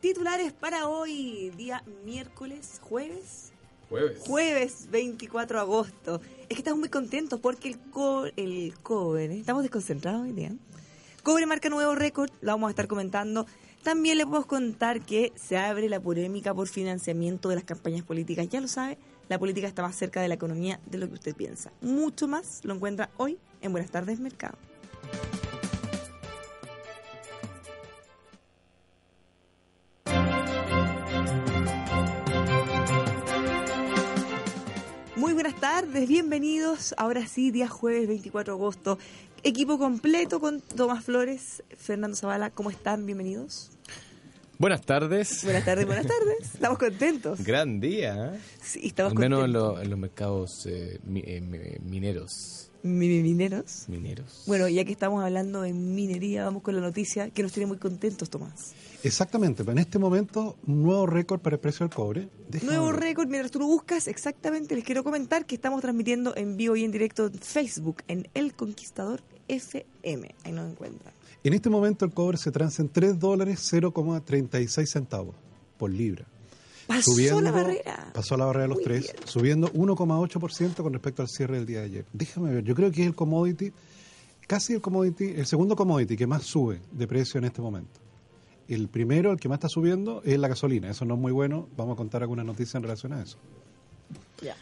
Titulares para hoy, día miércoles, jueves. Jueves. Jueves 24 de agosto. Es que estamos muy contentos porque el, co el cobre, estamos desconcentrados hoy día. Cobre marca nuevo récord, lo vamos a estar comentando. También le podemos contar que se abre la polémica por financiamiento de las campañas políticas. Ya lo sabe, la política está más cerca de la economía de lo que usted piensa. Mucho más lo encuentra hoy en Buenas tardes Mercado. Tardes, bienvenidos. Ahora sí, día jueves 24 de agosto. Equipo completo con Tomás Flores, Fernando Zavala. ¿Cómo están? Bienvenidos. Buenas tardes. Buenas tardes, buenas tardes. Estamos contentos. Gran día. ¿eh? Sí, estamos Al menos en, contentos. lo- en los mercados eh, mi- eh, mi- mineros. Mi- mi- Mineros. Mineros. Bueno, ya que estamos hablando de minería, vamos con la noticia que nos tiene muy contentos, Tomás. Exactamente, pero en este momento, un nuevo récord para el precio del cobre. Déjame Nuevo ver. récord, mientras tú lo buscas, exactamente, les quiero comentar que estamos transmitiendo en vivo y en directo en Facebook, en El Conquistador FM. Ahí nos encuentran. En este momento el cobre se transa en 3 dólares 0,36 centavos por libra. Pasó la barrera. Pasó la barrera de los Muy 3, bien. subiendo 1,8% con respecto al cierre del día de ayer. Déjame ver, yo creo que es el commodity, casi el commodity, el segundo commodity que más sube de precio en este momento. El primero, el que más está subiendo, es la gasolina. Eso no es muy bueno. Vamos a contar algunas noticias en relación a eso. Ya.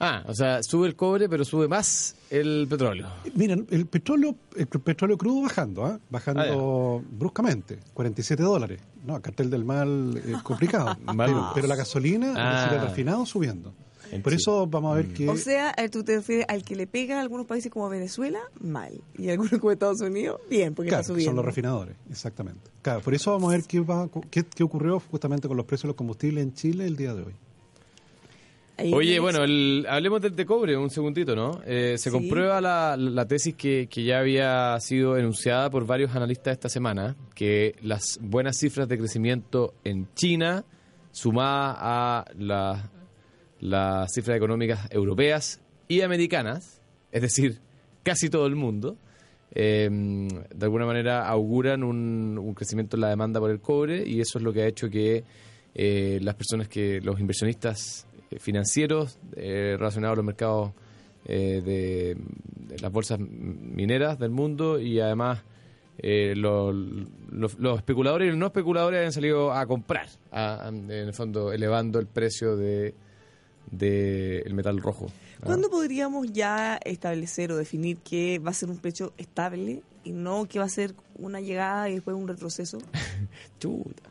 Ah, o sea, sube el cobre, pero sube más el petróleo. Miren, el petróleo, el petróleo crudo bajando, ¿ah? bajando bruscamente, 47 dólares. No, cartel del mal es complicado. Mal. pero, pero la gasolina, es Ah. el refinado subiendo. En Por eso vamos a ver que O sea, eh, tú te refieres al que le pega a algunos países como Venezuela, mal. Y a algunos como Estados Unidos, bien, porque claro, está que son subiendo. los refinadores, exactamente. Claro, por eso vamos a ver qué, va, qué, qué ocurrió justamente con los precios de los combustibles en Chile el día de hoy. Ahí Oye, bueno, el- hablemos del de cobre un segundito, ¿no? Eh, se Sí. comprueba la, la tesis que, que ya había sido enunciada por varios analistas esta semana, que las buenas cifras de crecimiento en China, sumadas a la- las cifras económicas europeas y americanas, es decir, casi todo el mundo, eh, de alguna manera auguran un, un crecimiento en la demanda por el cobre y eso es lo que ha hecho que eh, las personas que, los inversionistas financieros eh, relacionados a los mercados eh, de, de las bolsas mineras del mundo y además eh, lo- los, los especuladores y los no especuladores han salido a comprar, a- a- en el fondo elevando el precio de del metal rojo. Ah. ¿Cuándo podríamos ya establecer o definir que va a ser un precio estable y no que va a ser una llegada y después un retroceso? Chuta.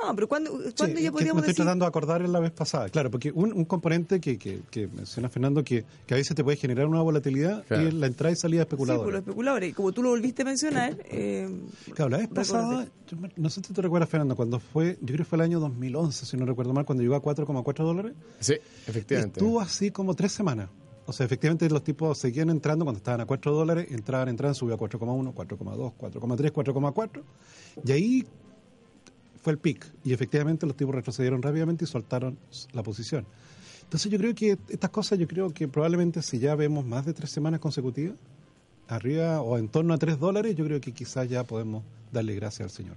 No, pero ¿cuándo, ¿cuándo Sí, ya podríamos me estoy decir? tratando de acordar en la vez pasada, claro, porque un, un componente que, que, que menciona Fernando que, que a veces te puede generar una volatilidad Claro. es la entrada y salida de Sí, por especuladores. los especuladores. Y como tú lo volviste a mencionar, eh, Claro, la vez pasada, yo me- no sé si te recuerdas, Fernando, cuando fue, yo creo que fue el año 2011, si no recuerdo mal, cuando llegó a 4,4 dólares, Sí, efectivamente. estuvo así como tres semanas. O sea, efectivamente los tipos seguían entrando cuando estaban a 4 dólares, entraban, entraban, subió a 4,1, 4,2, 4,3, 4,4, y ahí fue el pic. Y efectivamente los tipos retrocedieron rápidamente y soltaron la posición. Entonces yo creo que estas cosas, yo creo que probablemente si ya vemos más de tres semanas consecutivas, arriba o en torno a 3 dólares, yo creo que quizás ya podemos darle gracias al Señor.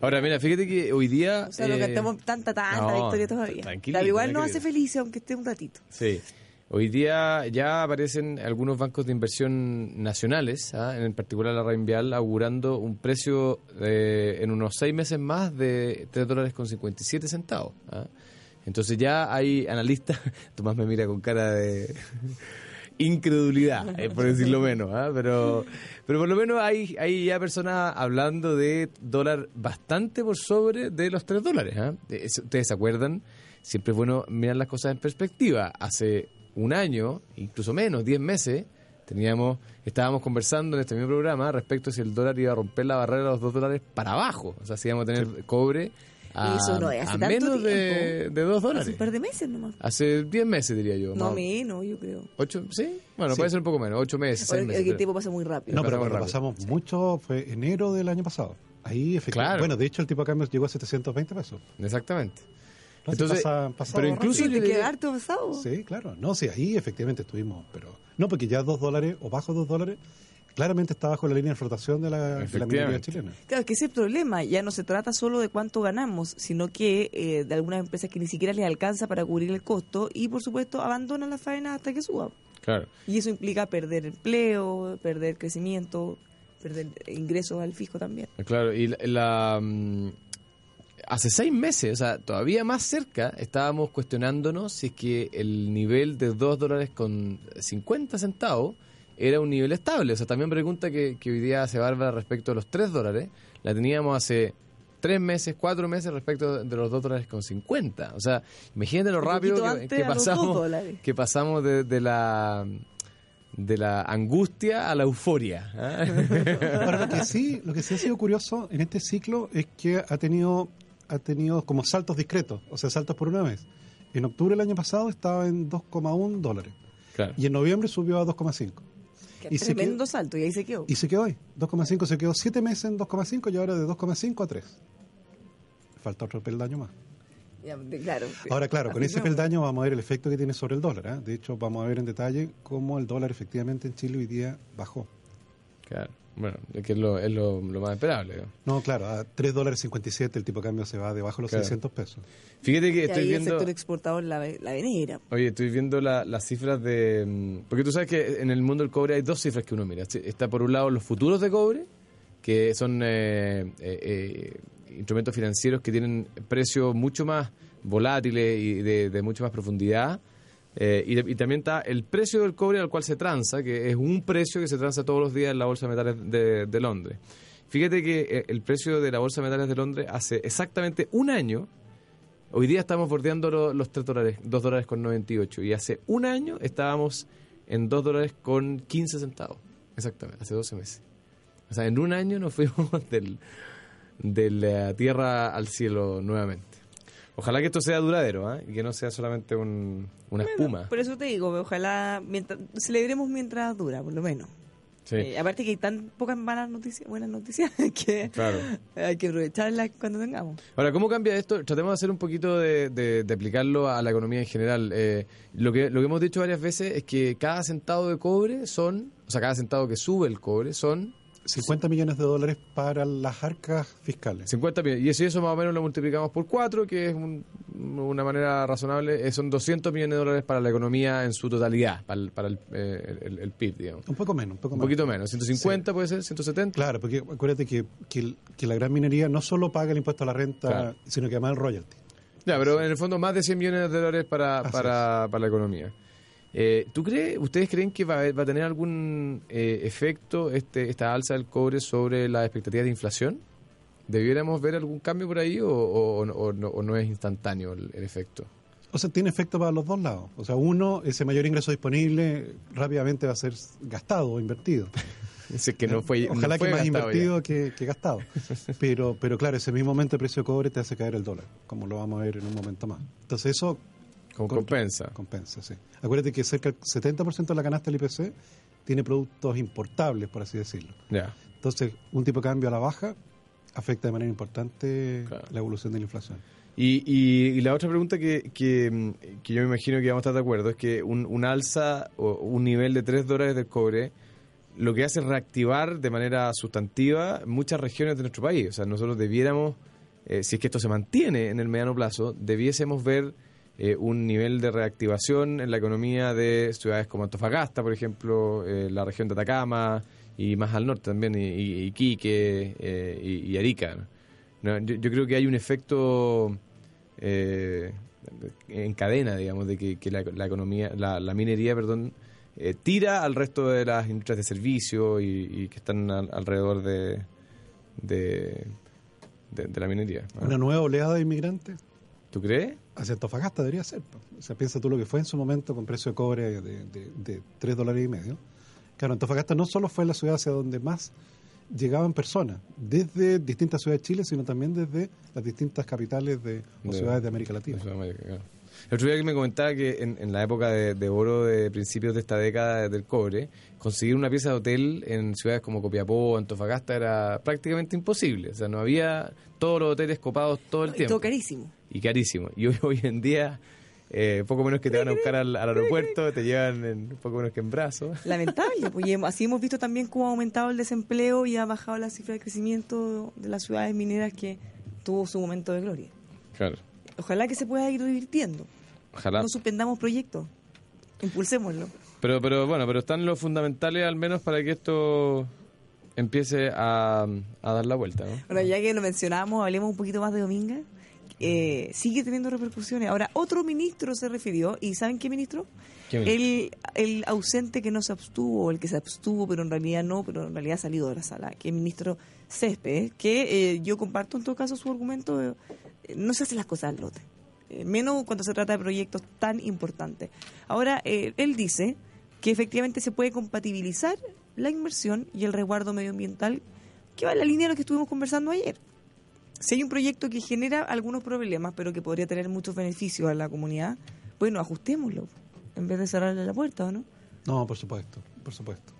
Ahora, mira, fíjate que hoy día... o sea, no eh, cantamos tanta, tanta no, victoria todavía. Pero igual nos hace felices aunque esté un ratito. Sí. Hoy día ya aparecen algunos bancos de inversión nacionales, ¿ah? en particular la Reinvial, augurando un precio eh, en unos seis meses más de 3 dólares con 57 centavos. ¿ah? Entonces ya hay analistas, Tomás me mira con cara de incredulidad, eh, por decirlo menos, ¿ah? pero, pero por lo menos hay, hay ya personas hablando de dólar bastante por sobre de los 3 dólares. ¿Ustedes se acuerdan? Siempre es bueno mirar las cosas en perspectiva. Hace un año, incluso menos, 10 meses, teníamos, estábamos conversando en este mismo programa respecto a si el dólar iba a romper la barrera de los 2 dólares para abajo. O sea, si íbamos a tener cobre a, Eso no es hace a tanto menos de, tiempo. de 2 Hace dólares. un par de meses nomás. Hace 10 meses, diría yo. No menos, yo creo. ¿Ocho? ¿Sí? Bueno, Sí. puede ser un poco menos. 8 meses, 6 Oye, meses. el pero- tiempo pasa muy rápido. No, pero pasamos cuando rápido. pasamos mucho fue enero del año pasado. Ahí efectivamente. Claro. Bueno, de hecho el tipo de cambio llegó a 720 pesos. Exactamente. No, si Entonces, pasa- pasado pero incluso yo queda harto pasado. Sí, claro. No, sí, ahí efectivamente estuvimos, pero... No, porque ya dos dólares o bajo dos dólares claramente está bajo la línea de flotación de la, de la minería chilena. Claro, es que ese es el problema. Ya no se trata solo de cuánto ganamos, sino que eh, de algunas empresas que ni siquiera les alcanza para cubrir el costo y, por supuesto, abandonan la faena hasta que suba. Claro. Y eso implica perder empleo, perder crecimiento, perder ingresos al fisco también. Claro, y la, la, mm, hace seis meses, o sea, todavía más cerca, estábamos cuestionándonos si es que el nivel de 2 dólares con 50 centavos era un nivel estable. O sea, también pregunta que, que hoy día hace Bárbara respecto a los 3 dólares, la teníamos hace tres meses, cuatro meses respecto de los 2 dólares con 50. O sea, imagínate lo rápido que, pasamos, que pasamos de, de la de la angustia a la euforia. Ahora, lo que sí, lo que sí ha sido curioso en este ciclo es que ha tenido, ha tenido como saltos discretos, o sea, saltos por una vez. En octubre del año pasado estaba en 2,1 dólares Claro. y en noviembre subió a 2,5. Que Y se tremendo salto, y ahí se quedó. Y se quedó ahí, 2,5, se quedó 7 meses en 2,5 y ahora de 2,5 a 3. Falta otro peldaño más. Ya, de- claro. Ahora, claro, con ese peldaño vamos a ver el efecto que tiene sobre el dólar. ¿eh? De hecho, vamos a ver en detalle cómo el dólar efectivamente en Chile hoy día bajó. Claro. Bueno, es que es lo, es lo, lo más esperable. ¿no? No, claro, a 3 dólares 57 el tipo de cambio se va debajo de los Claro. 600 pesos. Fíjate que Y estoy ahí el viendo... sector exportador la, la venera. Oye, estoy viendo la- las cifras de... mm, Porque tú sabes que en el mundo del cobre hay dos cifras que uno mira. Está por un lado los futuros de cobre, que son eh, eh, eh, instrumentos financieros que tienen precios mucho más volátiles y de, de mucho más profundidad. Eh, y, también está el precio del cobre al cual se transa, que es un precio que se transa todos los días en la Bolsa de Metales de, Londres. Fíjate que eh, el precio de la Bolsa de Metales de Londres hace exactamente un año Hoy día estamos bordeando lo- los 3 dólares, 2 dólares con 98. Y hace un año estábamos en 2 dólares con 15 centavos. Exactamente, hace 12 meses. O sea, en un año nos fuimos de la tierra al cielo nuevamente. Ojalá que esto sea duradero ¿ah? y que no sea solamente un- una espuma. Por eso te digo, ojalá mientras, celebremos mientras dura, por lo menos. Sí, Eh, aparte que hay tan pocas malas noticias, buenas noticias que claro. hay que aprovecharlas cuando tengamos. Ahora, ¿cómo cambia esto? Tratemos de hacer un poquito de, de- de aplicarlo a la economía en general. Eh, lo, que, lo que hemos dicho varias veces es que cada centavo de cobre son, o sea, cada centavo que sube el cobre son 50 millones de dólares para las arcas fiscales. 50 millones. Y si eso más o menos lo multiplicamos por 4, que es un- una manera razonable, eh, son 200 millones de dólares para la economía en su totalidad, para el, para el, eh, el- el PIB, digamos. Un poco menos, un poco Un menos. poquito menos, 150 puede ser, 170. Claro, porque acuérdate que, que, la gran minería no solo paga el impuesto a la renta, Claro. sino que además el royalty. Ya, pero en el fondo más de 100 millones de dólares para, para, para la economía. Eh, ¿Tú crees, ustedes creen que va, a- va a tener algún eh, efecto este, esta alza del cobre sobre la expectativa de inflación? ¿Debiéramos ver algún cambio por ahí o, o- o no, o no es instantáneo el, el efecto? O sea, tiene efecto para los dos lados. O sea, uno, ese mayor ingreso disponible rápidamente va a ser gastado o invertido. Es que no fue, no Ojalá fue que más invertido que, que gastado. Pero, pero claro, ese mismo momento el precio de cobre te hace caer el dólar, como lo vamos a ver en un momento más. Entonces eso Con Con- compensa. compensa, sí. Acuérdate que cerca del 70% de la canasta del IPC tiene productos importables, por así decirlo. Ya. Entonces, un tipo de cambio a la baja afecta de manera importante Claro. la evolución de la inflación. Y, y, y la otra pregunta que, que, que yo me imagino que vamos a estar de acuerdo es que un, un alza o un nivel de 3 dólares del cobre lo que hace es reactivar de manera sustantiva muchas regiones de nuestro país. O sea, nosotros debiéramos, eh, si es que esto se mantiene en el mediano plazo, debiésemos ver eh, un nivel de reactivación en la economía de ciudades como Antofagasta, por ejemplo, eh, la región de Atacama y más al norte también, y, Iquique eh, y, y Arica. yo, yo creo que hay un efecto eh, en cadena, digamos, de que, que la, la economía, la, la minería, perdón, eh, tira al resto de las industrias de servicio y, y que están al- alrededor de, de, de- de la minería. ¿no? Una nueva oleada de inmigrantes ¿Tú crees? Hacia Antofagasta debería ser. O sea, piensa tú lo que fue en su momento con precio de cobre de, de, de 3 dólares y medio. Claro, Antofagasta no solo fue la ciudad hacia donde más llegaban personas, desde distintas ciudades de Chile, sino también desde las distintas capitales de, o De- ciudades de América Latina. de Sudamérica, claro. El otro día que me comentaba que en, en la época de, de oro de principios de esta década del cobre, conseguir una pieza de hotel en ciudades como Copiapó o Antofagasta era prácticamente imposible. O sea, no había todos los hoteles copados todo el Y tiempo. todo carísimo. y carísimo. Y hoy, hoy en día eh, poco menos que te van a buscar al, al aeropuerto, te llevan en, poco menos que en brazos. Lamentable, pues y así hemos visto también cómo ha aumentado el desempleo y ha bajado la cifra de crecimiento de las ciudades mineras que tuvo su momento de gloria. Claro. Ojalá que se pueda ir revirtiendo. Ojalá. No suspendamos proyectos. Impulsémoslo. Pero, pero bueno, pero están los fundamentales al menos para que esto empiece a, a dar la vuelta, ¿no? Bueno, ya que lo mencionamos, hablemos un poquito más de Dominga. Eh, sigue teniendo repercusiones. Ahora, otro ministro se refirió, ¿y saben qué ministro? ¿Qué ministro? El, el ausente que no se abstuvo, el que se abstuvo, pero en realidad no, pero en realidad ha salido de la sala, que es el ministro Céspedes, que eh, yo comparto en todo caso su argumento, eh, no se hacen las cosas al lote, eh, menos cuando se trata de proyectos tan importantes. Ahora, eh, él dice que efectivamente se puede compatibilizar la inversión y el resguardo medioambiental, que va en la línea de lo que estuvimos conversando ayer. Si hay un proyecto que genera algunos problemas, pero que podría tener muchos beneficios a la comunidad, bueno, ajustémoslo, en vez de cerrarle la puerta, ¿o no? No, por supuesto, por supuesto.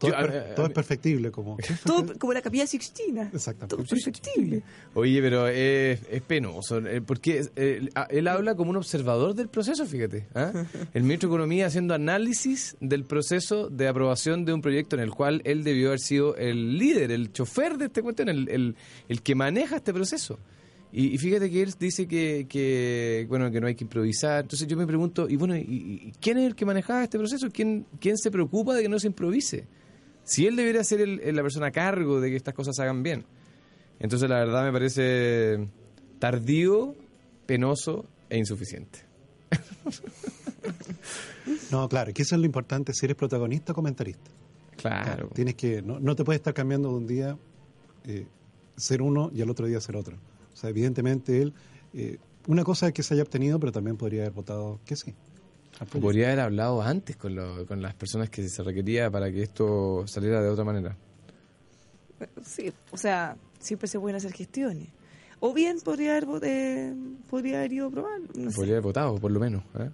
Todo, Yo, es, a- per- a- todo a es mí- perfectible, como... Todo como la capilla Sixtina. Exactamente. Todo perfectible. Oye, pero es, es penoso, eh, porque eh, él habla como un observador del proceso, fíjate. ¿ah? El ministro de Economía haciendo análisis del proceso de aprobación de un proyecto en el cual él debió haber sido el líder, el chofer de este cuestión, el, el, el que maneja este proceso. Y, y fíjate que él dice que, que, bueno, que no hay que improvisar. Entonces yo me pregunto, y bueno, ¿y, y quién es el que manejaba este proceso? ¿Quién, ¿Quién se preocupa de que no se improvise? Si él debería ser el- la persona a cargo de que estas cosas se hagan bien. Entonces, la verdad me parece tardío, penoso e insuficiente. No, claro, que eso es lo importante, si eres protagonista o comentarista. Claro. Tienes que, no, no te puedes estar cambiando de un día eh, ser uno y al otro día ser otro. O sea, evidentemente él, eh, una cosa es que se haya obtenido, pero también podría haber votado que sí. Podría haber hablado antes con, lo- con las personas que se requería para que esto saliera de otra manera. Sí, o sea, siempre se pueden hacer gestiones. O bien podría haber, eh, podría haber ido a probar. No sé. Podría haber votado, por lo menos. ¿eh?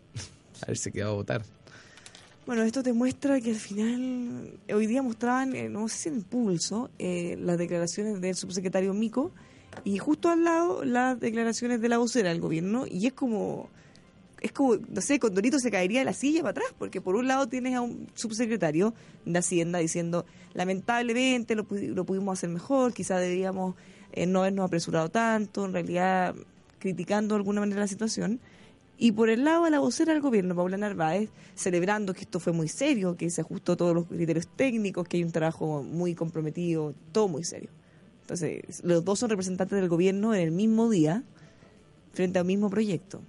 Haberse quedado a votar. Bueno, esto te muestra que al final, hoy día mostraban, eh, no sé si en pulso, eh, las declaraciones del subsecretario Mico y justo al lado las declaraciones de la vocera del gobierno y es como, es como, no sé, Condorito se caería de la silla para atrás porque por un lado tienes a un subsecretario de Hacienda diciendo, lamentablemente lo, lo pudimos hacer mejor, quizás deberíamos eh, no habernos apresurado tanto, en realidad criticando de alguna manera la situación. Y por el lado de la vocera del gobierno, Paula Narváez, celebrando que esto fue muy serio, que se ajustó todos los criterios técnicos, que hay un trabajo muy comprometido, todo muy serio. Entonces, los dos son representantes del gobierno en el mismo día, frente al mismo proyecto.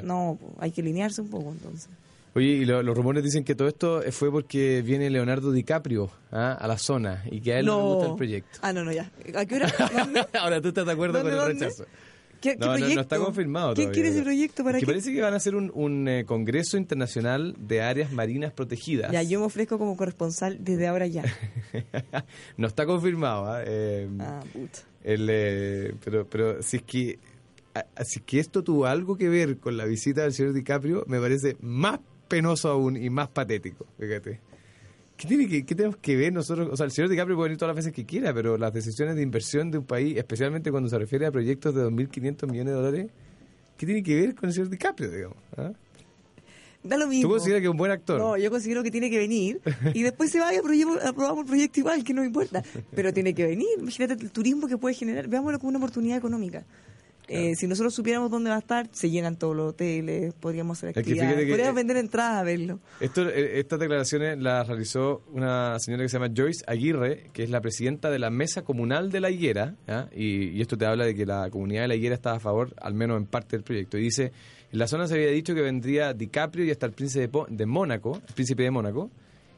Claro. No, hay que alinearse un poco entonces. Oye, y lo- los rumores dicen que todo esto fue porque viene Leonardo DiCaprio ¿ah? a la zona y que a él no, le gusta el proyecto. Ah, no, no, ya. ¿A qué hora? Ahora tú estás de acuerdo con ¿Dónde, el dónde? rechazo. ¿Qué, qué No, no, no proyecto? está confirmado ¿Quién todavía, quiere ese proyecto para que qué? parece que van a hacer un, un, eh, congreso internacional de áreas marinas protegidas. Ya, yo me ofrezco como corresponsal desde ahora ya. no está confirmado, ¿ah? Eh, Ah, puta. el, eh, pero, pero si es que a- a- es que esto tuvo algo que ver con la visita del señor DiCaprio, me parece más penoso aún y más patético. Fíjate. ¿Qué, tiene que, ¿Qué tenemos que ver nosotros? O sea, el señor DiCaprio puede venir todas las veces que quiera, pero las decisiones de inversión de un país, especialmente cuando se refiere a proyectos de 2.500 millones de dólares, ¿qué tiene que ver con el señor DiCaprio, digamos? ¿Ah? Da lo mismo. ¿Tú consideras que es un buen actor? No, yo considero que tiene que venir y después se vaya, proye- aprobamos el proyecto igual, que no importa. Pero tiene que venir. Imagínate el turismo que puede generar. Veámoslo como una oportunidad económica. Eh, si nosotros supiéramos dónde va a estar, se llenan todos los hoteles, podríamos hacer actividades, que- podríamos vender entradas a verlo. Esto, eh, estas declaraciones las realizó una señora que se llama Joyce Aguirre, que es la presidenta de la Mesa Comunal de la Higuera, y, y esto te habla de que la comunidad de la Higuera está a favor, al menos en parte del proyecto. Y dice, en la zona se había dicho que vendría DiCaprio y hasta el príncipe de, Po- de Mónaco, el príncipe de Mónaco,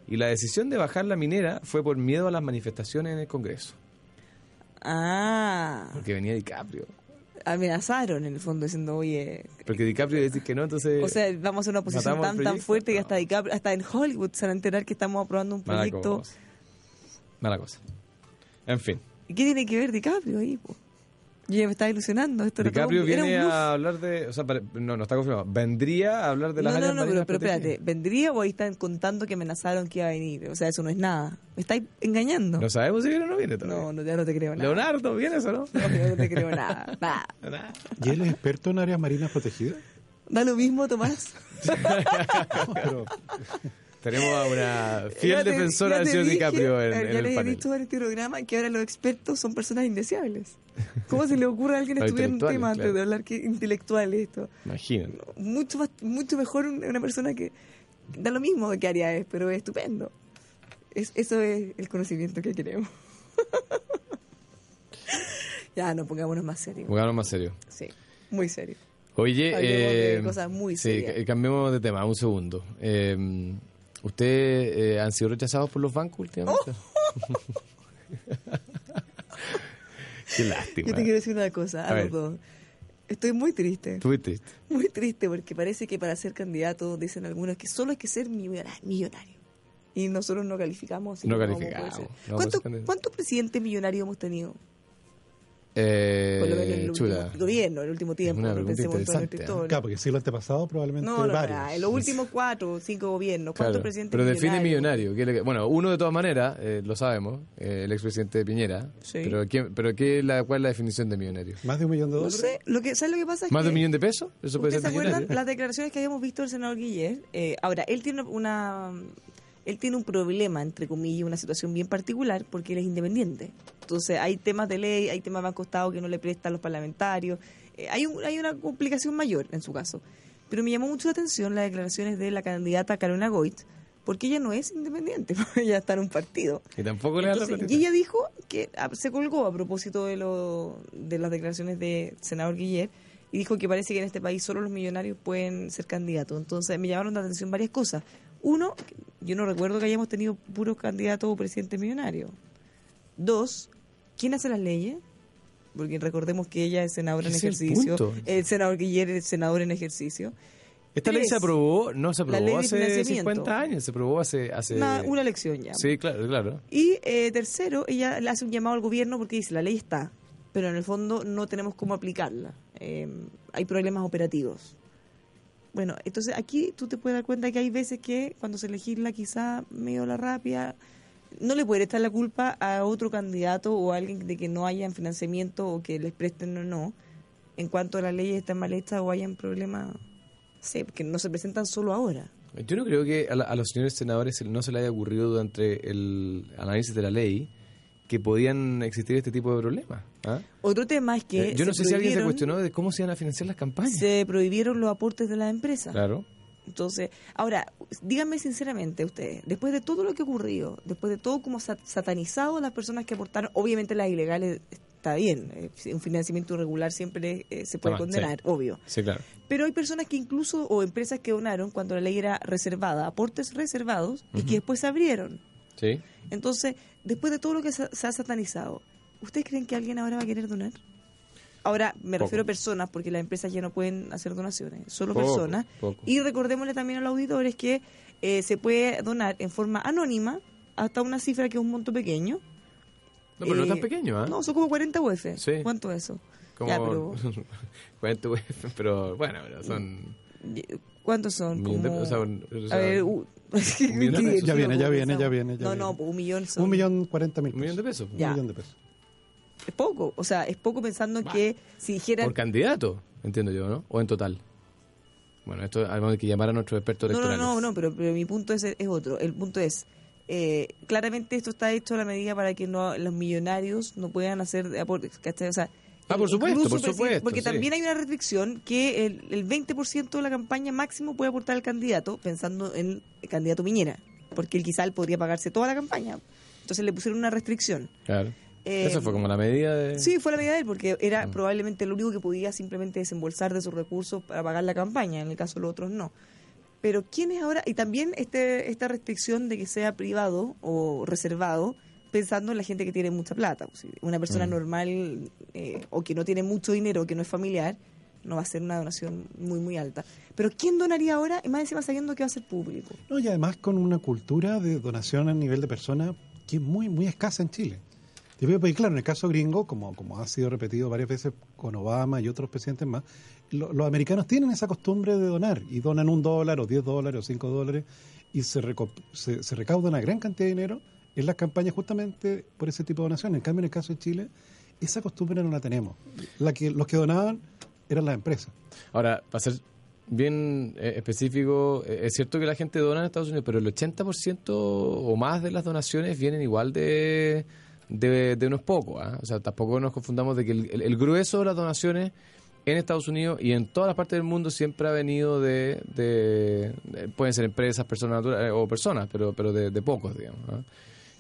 y la decisión de bajar la minera fue por miedo a las manifestaciones en el Congreso, Ah, porque venía DiCaprio. Amenazaron en el fondo diciendo, oye, Porque DiCaprio decir que no, entonces... o sea, vamos a hacer una posición tan tan fuerte que No. hasta, DiCaprio- hasta en Hollywood se van a enterar que estamos aprobando un mala proyecto. cosa. Mala cosa. En fin. ¿Y qué tiene que ver DiCaprio ahí? po? Yo ya me estaba ilusionando. Esto era DiCaprio todo era un viene a hablar de. O sea, no, no está confirmado. Vendría a hablar de las no, áreas no, no, pero, pero espérate. ¿vendría o ahí están contando que amenazaron que iba a venir? O sea, eso no es nada. Me estáis engañando. No sabemos si viene o no viene todavía. No, no, ya no te creo nada. Leonardo, ¿viene eso no? No, yo no te creo nada. nada. Nada. ¿Y él es experto en áreas marinas protegidas? Da lo mismo, Tomás. No, pero Tenemos a una fiel te- defensora señor dije, DiCaprio en, eh, en Ya el les he dicho en este programa que ahora los expertos son personas indeseables. ¿Cómo se le ocurre a alguien estudiar un tema antes claro. de hablar que intelectual esto? Imaginen. Mucho, más, mucho mejor un- una persona que da lo mismo de qué área es, pero es estupendo. Es, eso es el conocimiento que queremos. ya, no pongámonos más serios. Pongámonos más serio. Sí, muy serio. Oye, Hablemos de eh, cosas muy sí, cambiemos de tema, un segundo. Eh, ¿Ustedes eh, han sido rechazados por los bancos últimamente? Qué lástima. Yo te quiero decir una cosa, A los dos. Estoy muy triste. Muy triste. Muy triste porque parece que para ser candidato dicen algunos que solo hay que ser millona- millonario. Y nosotros no calificamos. No calificamos, no vamos ¿Cuánto-. ¿Cuántos presidentes millonarios hemos tenido? Eh, Por lo menos el chula. último gobierno, el último tiempo. una pensemos en nuestra ¿eh? historia. claro, porque el siglo antepasado probablemente No, no, varios. no, en los últimos cuatro o cinco gobiernos, ¿cuántos Claro, presidentes pero define millonario. ¿qué le- bueno, uno de todas maneras, eh, lo sabemos, eh, el expresidente Piñera. Sí. Pero, ¿qué, pero qué es la, ¿cuál es la definición de millonario? Más de un millón de No dólares. sé, lo que, ¿sabes lo que pasa? Es ¿Más de un millón de pesos? Eso puede ¿Ustedes ser se acuerdan las declaraciones que habíamos visto del senador Guillet? Eh, ahora, él tiene una él tiene un problema, entre comillas, una situación bien particular porque él es independiente. Entonces, hay temas de ley, hay temas más costados que no le prestan los parlamentarios. Eh, hay, un- hay una complicación mayor en su caso. Pero me llamó mucho la atención las declaraciones de la candidata Carolina Goit, porque ella no es independiente, ella está en un partido. Y tampoco le da la platita. y ella dijo que ah, se colgó a propósito de, lo, de las declaraciones de senador Guillet y dijo que parece que en este país solo los millonarios pueden ser candidatos. Entonces me llamaron la atención varias cosas. Uno, yo no recuerdo que hayamos tenido puros candidatos o presidentes millonarios. Dos, ¿quién hace las leyes? Porque recordemos que ella es senadora en el ejercicio. El senador Guillet es senador en ejercicio. Esta ley se aprobó, no se aprobó hace financiamiento. 50 años, se aprobó hace... hace... Una, una elección ya. Sí, claro, claro. Y eh, tercero, ella le hace un llamado al gobierno porque dice, la ley está, pero en el fondo no tenemos cómo aplicarla. Eh, hay problemas operativos. Bueno, entonces aquí tú te puedes dar cuenta que hay veces que cuando se legisla quizá medio la rápida, no le puede estar la culpa a otro candidato o a alguien de que no hayan financiamiento o que les presten o no, en cuanto a las leyes están mal hechas o hayan problemas, sí, que no se presentan solo ahora. Yo no creo que a, la- a los señores senadores no se les haya ocurrido durante el análisis de la ley que podían existir este tipo de problemas. ¿ah? Otro tema es que... Eh, yo no sé si alguien se cuestionó de cómo se iban a financiar las campañas. se prohibieron los aportes de las empresas. Claro. Entonces, ahora, díganme sinceramente ustedes, después de todo lo que ocurrió, después de todo como sa- satanizado a las personas que aportaron, obviamente las ilegales está bien, eh, un financiamiento irregular siempre eh, se puede condenar, obvio. Sí, claro. Pero hay personas que incluso, o empresas que donaron cuando la ley era reservada, aportes reservados, y que después se abrieron. Sí. Entonces, después de todo lo que se, se ha satanizado, ¿ustedes creen que alguien ahora va a querer donar? Ahora, me Poco. refiero a personas, porque las empresas ya no pueden hacer donaciones, solo Poco, personas. poco. Y recordémosle también a los auditores que eh, se puede donar en forma anónima hasta una cifra que es un monto pequeño. No, pero no Eh, tan pequeño, ¿ah? No, son como 40 UF. Sí. ¿Cuánto es eso? Como... Ya, pero, Cuento, güey, pero bueno, pero son... ¿Cuántos son? De Como- pesos, o sea, un- o sea, a ver, sí, pesos. Ya viene, ya no, viene, ya viene, ya No, viene. no, un millón son... Un millón cuarenta mil Un millón de pesos. Un millón de pesos. Es poco, o sea, es poco pensando en que si dijeran... Por candidato, entiendo yo, ¿no? O en total. Bueno, esto además de que llamar a nuestros expertos No, no, electorales. no, no, pero, pero mi punto es, es otro. El punto es, eh, claramente esto está hecho a la medida para que no los millonarios no puedan hacer aportes, ¿cachai? O sea, Ah, por supuesto, por presi- supuesto, Porque sí. también hay una restricción que el, el 20% de la campaña máximo puede aportar el candidato, pensando en el candidato Miñera, porque él quizá él podría pagarse toda la campaña. Entonces le pusieron una restricción. Claro. Eh, Eso fue como la medida de... Sí, fue la medida de él, porque Mm. era probablemente el único que podía simplemente desembolsar de sus recursos para pagar la campaña, en el caso de los otros no. Pero ¿quién es ahora? Y también este, esta restricción de que sea privado o reservado, pensando en la gente que tiene mucha plata. Una persona Mm. normal eh, o que no tiene mucho dinero o que no es familiar, no va a ser una donación muy, muy alta. Pero ¿quién donaría ahora? Y más encima sabiendo que va a ser público. No, y además con una cultura de donación a nivel de persona que es muy, muy escasa en Chile. Y claro, en el caso gringo, como, como ha sido repetido varias veces con Obama y otros presidentes más, lo- los americanos tienen esa costumbre de donar y donan un dólar o diez dólares o cinco dólares y se, se, se recauda una gran cantidad de dinero en las campañas justamente por ese tipo de donaciones. En cambio, en el caso de Chile, esa costumbre no la tenemos. La que, los que donaban eran las empresas. Ahora, para ser bien eh, específico, eh, es cierto que la gente dona en Estados Unidos, pero el 80% o más de las donaciones vienen igual de, de, de unos pocos. ¿ah? O sea, tampoco nos confundamos de que el, grueso de las donaciones en Estados Unidos y en todas las partes del mundo siempre ha venido de, de- de- pueden ser empresas, personas naturales o personas, pero, pero de, de pocos, digamos.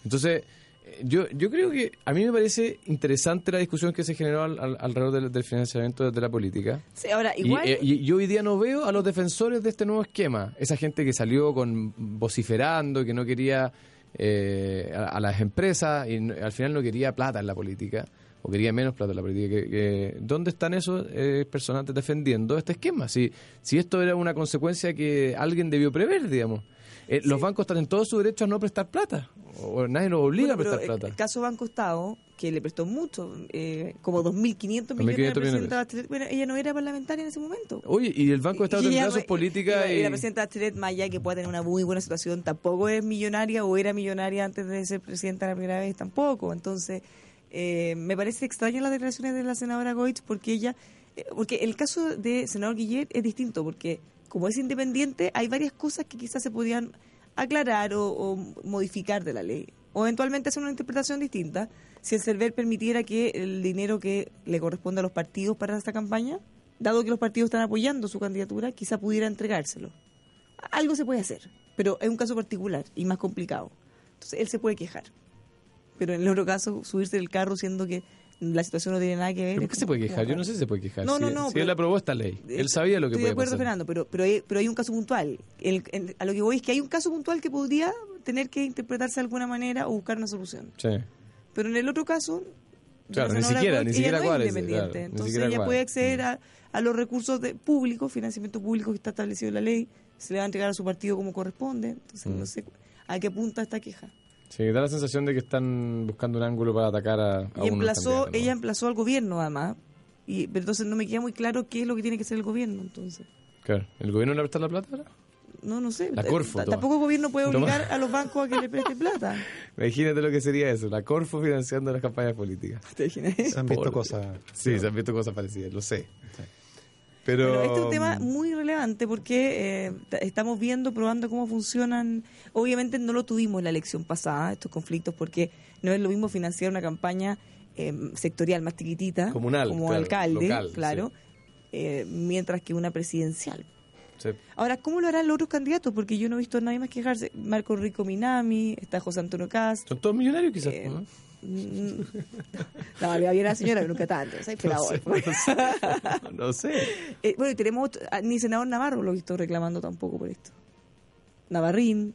Entonces, eh, yo, yo creo que a mí me parece interesante la discusión que se generó al- al- alrededor del, del financiamiento de la política. Sí, ahora, Y, igual... eh, Y, yo hoy día no veo a los defensores de este nuevo esquema, esa gente que salió con vociferando, que no quería eh, a, a las empresas y al final no quería plata en la política, o quería menos plata en la política. Que, que- ¿Dónde están esos eh, personajes defendiendo este esquema? Si, si esto era una consecuencia que alguien debió prever, digamos. Eh, Los bancos están en todo su derecho a no prestar plata, o nadie los obliga Bueno, a prestar el plata. caso Banco Estado, que le prestó mucho, eh, como 2.500 millones a 2.500 la millones. Bueno, ella no era parlamentaria en ese momento. Oye, y el Banco de Estado tendrá sus políticas y, la presidenta Bachelet, más allá que pueda tener una muy buena situación, tampoco es millonaria o era millonaria antes de ser presidenta la primera vez, tampoco. Entonces, eh, me parece extraño las declaraciones de la senadora Goitz porque ella, eh, porque el caso de senador Guillet es distinto, porque como es independiente, hay varias cosas que quizás se podían aclarar o, modificar de la ley. O eventualmente hacer una interpretación distinta si el CERVEL permitiera que el dinero que le corresponde a los partidos para esta campaña, dado que los partidos están apoyando su candidatura, quizá pudiera entregárselo. Algo se puede hacer, pero es un caso particular y más complicado. Entonces él se puede quejar. Pero en el otro caso, subirse del carro siendo que la situación no tiene nada que ver. ¿Pero es ¿Por qué se puede quejar? Yo no sé si se puede quejar. No, si, no, no, si pero- él aprobó esta ley, él sabía lo que Estoy de podía acuerdo, pasar. Fernando, pero, pero, hay, pero hay un caso puntual. El- a lo que voy es que hay un caso puntual que podría tener que interpretarse de alguna manera o buscar una solución. Sí. Pero en el otro caso, Claro, la ni siquiera- ni siquiera no es Entonces ella puede acceder a, a los recursos de, públicos, financiamiento público que está establecido en la ley, se le va a entregar a su partido como corresponde. Entonces Mm. no sé a qué punta esta queja. Sí, da la sensación de que están buscando un ángulo para atacar a, a y emplazó, ella emplazó al gobierno además. Y, pero entonces no me queda muy claro qué es lo que tiene que hacer el gobierno entonces. Claro. ¿El gobierno le va a prestar la plata ahora? No, no sé. La Corfo, T- toma. Tampoco el gobierno puede Toma. obligar a los bancos a que le preste plata. Imagínate lo que sería eso, la Corfo financiando las campañas políticas. ¿Te imaginas? Se han visto Por- cosas. Sí, se han visto cosas parecidas, lo sé. Pero, Pero este es un tema muy relevante porque eh, estamos viendo, probando cómo funcionan. Obviamente no lo tuvimos en la elección pasada, estos conflictos, porque no es lo mismo financiar una campaña eh, sectorial más chiquitita, Comunal, como claro, alcalde, local, claro, eh, mientras que una presidencial. Sí. Ahora, ¿cómo lo harán los otros candidatos? Porque yo no he visto a nadie más quejarse. Marco Rico Minami, está José Antonio Cast. Son todos millonarios quizás. Eh, ¿no? Mm, No, había bien la señora, pero nunca tanto. ¿sabes? Pero ahora, pues. No sé. Eh, bueno, y tenemos otro- ah, ni senador Navarro lo he visto reclamando tampoco por esto. Navarrín.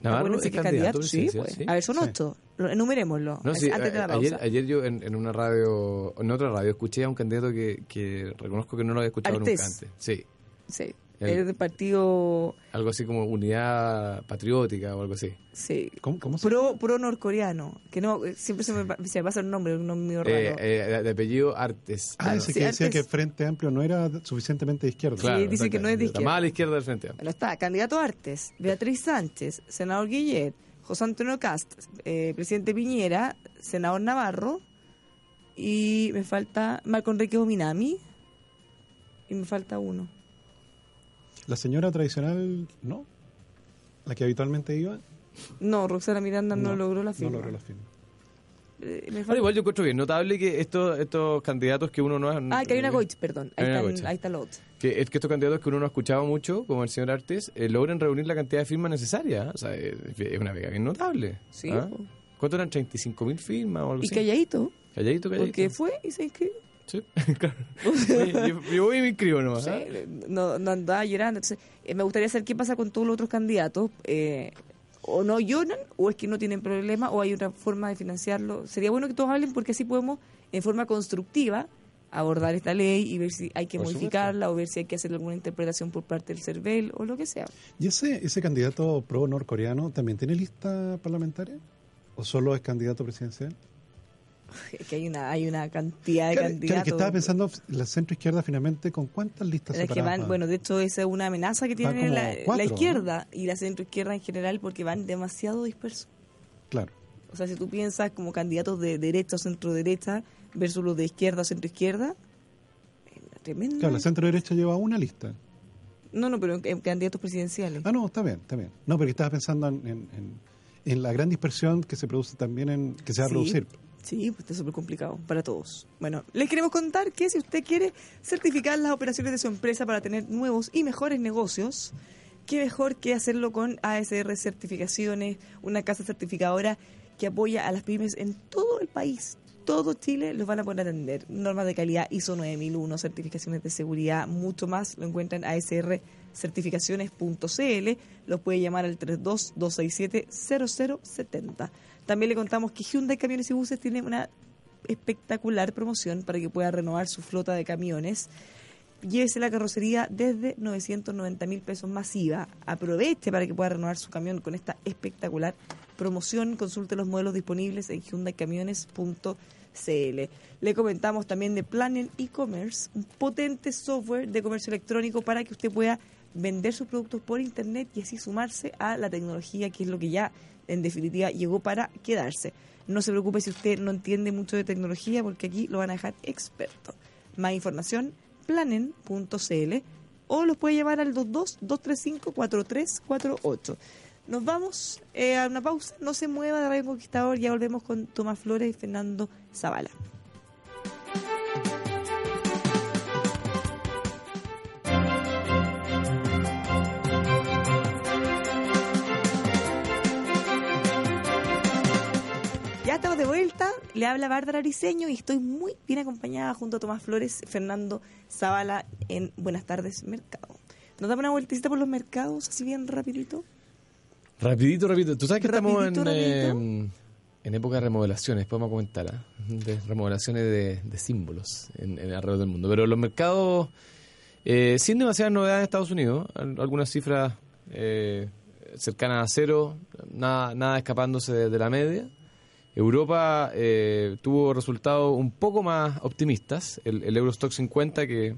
Navarro es que candidato Sí, pues. sí. A ver, son Sí. ocho. Lo- Enumerémoslo. No, sí, antes de la pausa. ayer, ayer yo en, en una radio, en otra radio, escuché a un candidato que, que reconozco que no lo había escuchado Artés. nunca antes. Sí, Sí. El- Es del partido. algo así como unidad patriótica o algo así. Sí. ¿Cómo, cómo se Pro, pro norcoreano. Que no, eh, siempre se me, se me pasa el nombre, un nombre medio raro. Eh, eh, de apellido Artes. Ah, ese Sí, que decía que el Frente Amplio no era suficientemente de izquierda. Sí, dice que no es de Está izquierda. más a la izquierda del frente. Bueno, está candidato Artes, Beatriz Sánchez, senador Guillet, José Antonio Cast, eh, presidente Piñera, senador Navarro, y me falta Marco Enrique Ominami, y me falta uno. La señora tradicional, ¿no? La que habitualmente iba. No, Roxana Miranda no, logró la firma. No logró la firma. Eh, igual yo encuentro bien notable que estos, estos candidatos que uno no ha... Ah, que hay una Goich, perdón. Ahí, están- Goich. ahí está la otra. que es que estos candidatos que uno no ha escuchado mucho, como el señor Artes, eh, logran reunir la cantidad de firmas necesarias. O sea, es, es una vega bien notable. Sí, ¿Ah? ¿Cuánto eran? ¿35 mil firmas o algo Y así? calladito, Calladito, calladito. porque fue y se inscribió. Sí, claro. Yo, yo voy y me inscribo nomás. Sí, ¿ah? no, no andaba llorando. Entonces, eh, me gustaría saber qué pasa con todos los otros candidatos. eh, o no lloran, o es que no tienen problema, o hay otra forma de financiarlo. Sería bueno que todos hablen porque así podemos, en forma constructiva, abordar esta ley y ver si hay que Por modificarla o ver si hay que hacer alguna interpretación por parte del CERVEL o lo que sea. ¿Y ese, ese candidato pro norcoreano también tiene lista parlamentaria? ¿O solo es candidato presidencial? Que hay una, hay una cantidad de Claro, claro, candidatos. que estaba pensando la centro izquierda finalmente con cuántas listas que van, bueno, de hecho esa es una amenaza que tiene la, cuatro, la ¿no? izquierda y la centro izquierda en general porque van demasiado dispersos. Claro. O sea, si tú piensas como candidatos de derecha o centro derecha versus los de izquierda o centro izquierda, es una tremenda. Claro, la centro derecha lleva una lista. No, no, pero en, en candidatos presidenciales. Ah, no, está bien, está bien. No, porque estaba pensando en, en- en- en la gran dispersión que se produce también en que se va a Sí. producir. Sí, pues está súper complicado para todos. Bueno, les queremos contar que si usted quiere certificar las operaciones de su empresa para tener nuevos y mejores negocios, qué mejor que hacerlo con ASR Certificaciones, una casa certificadora que apoya a las pymes en todo el país. Todo Chile los van a poder atender. Normas de calidad ISO 9001, certificaciones de seguridad, mucho más. Lo encuentran en asrcertificaciones.cl. Los puede llamar al 32-267-0070. También le contamos que Hyundai Camiones y Buses tiene una espectacular promoción para que pueda renovar su flota de camiones. Llévese la carrocería desde 990 mil pesos masiva. Aproveche para que pueda renovar su camión con esta espectacular promoción. Consulte los modelos disponibles en hyundaicamiones.cl. Le comentamos también de Planning e-commerce, un potente software de comercio electrónico para que usted pueda vender sus productos por internet y así sumarse a la tecnología, que es lo que ya en definitiva llegó para quedarse. No se preocupe si usted no entiende mucho de tecnología, porque aquí lo van a dejar experto. Más información, planen.cl o los puede llamar al 22-235-4348. Nos vamos eh, a una pausa. No se mueva de Radio Conquistador. Ya volvemos con Tomás Flores y Fernando Zavala. Estamos de vuelta, le habla Bárbara Briseño y estoy muy bien acompañada junto a Tomás Flores, Fernando Zavala en Buenas tardes Mercado. ¿Nos damos una vueltecita por los mercados así bien rapidito? Rapidito, rapidito. Tú sabes que estamos en, eh, rapidito. en época de remodelaciones, podemos comentar, ¿ah? de remodelaciones de, de símbolos en, en alrededor del mundo. Pero los mercados, eh, sin demasiadas novedades en Estados Unidos, al- algunas cifras eh, cercanas a cero, nada, nada escapándose de, de la media. Europa eh, tuvo resultados un poco más optimistas. El, el Eurostock 50, que,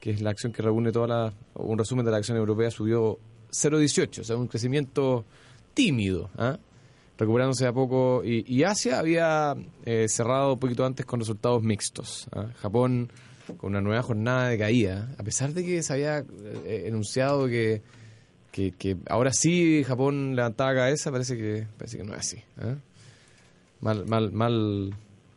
que es la acción que reúne toda la, un resumen de la acción europea, subió 0,18, o sea, un crecimiento tímido, ¿ah? recuperándose a poco. Y, Asia había eh, cerrado un poquito antes con resultados mixtos. ¿ah? Japón con una nueva jornada de caída, a pesar de que se había eh, enunciado que, que, ahora sí Japón levantaba cabeza, parece que, parece que no es así. Mal, mal, mal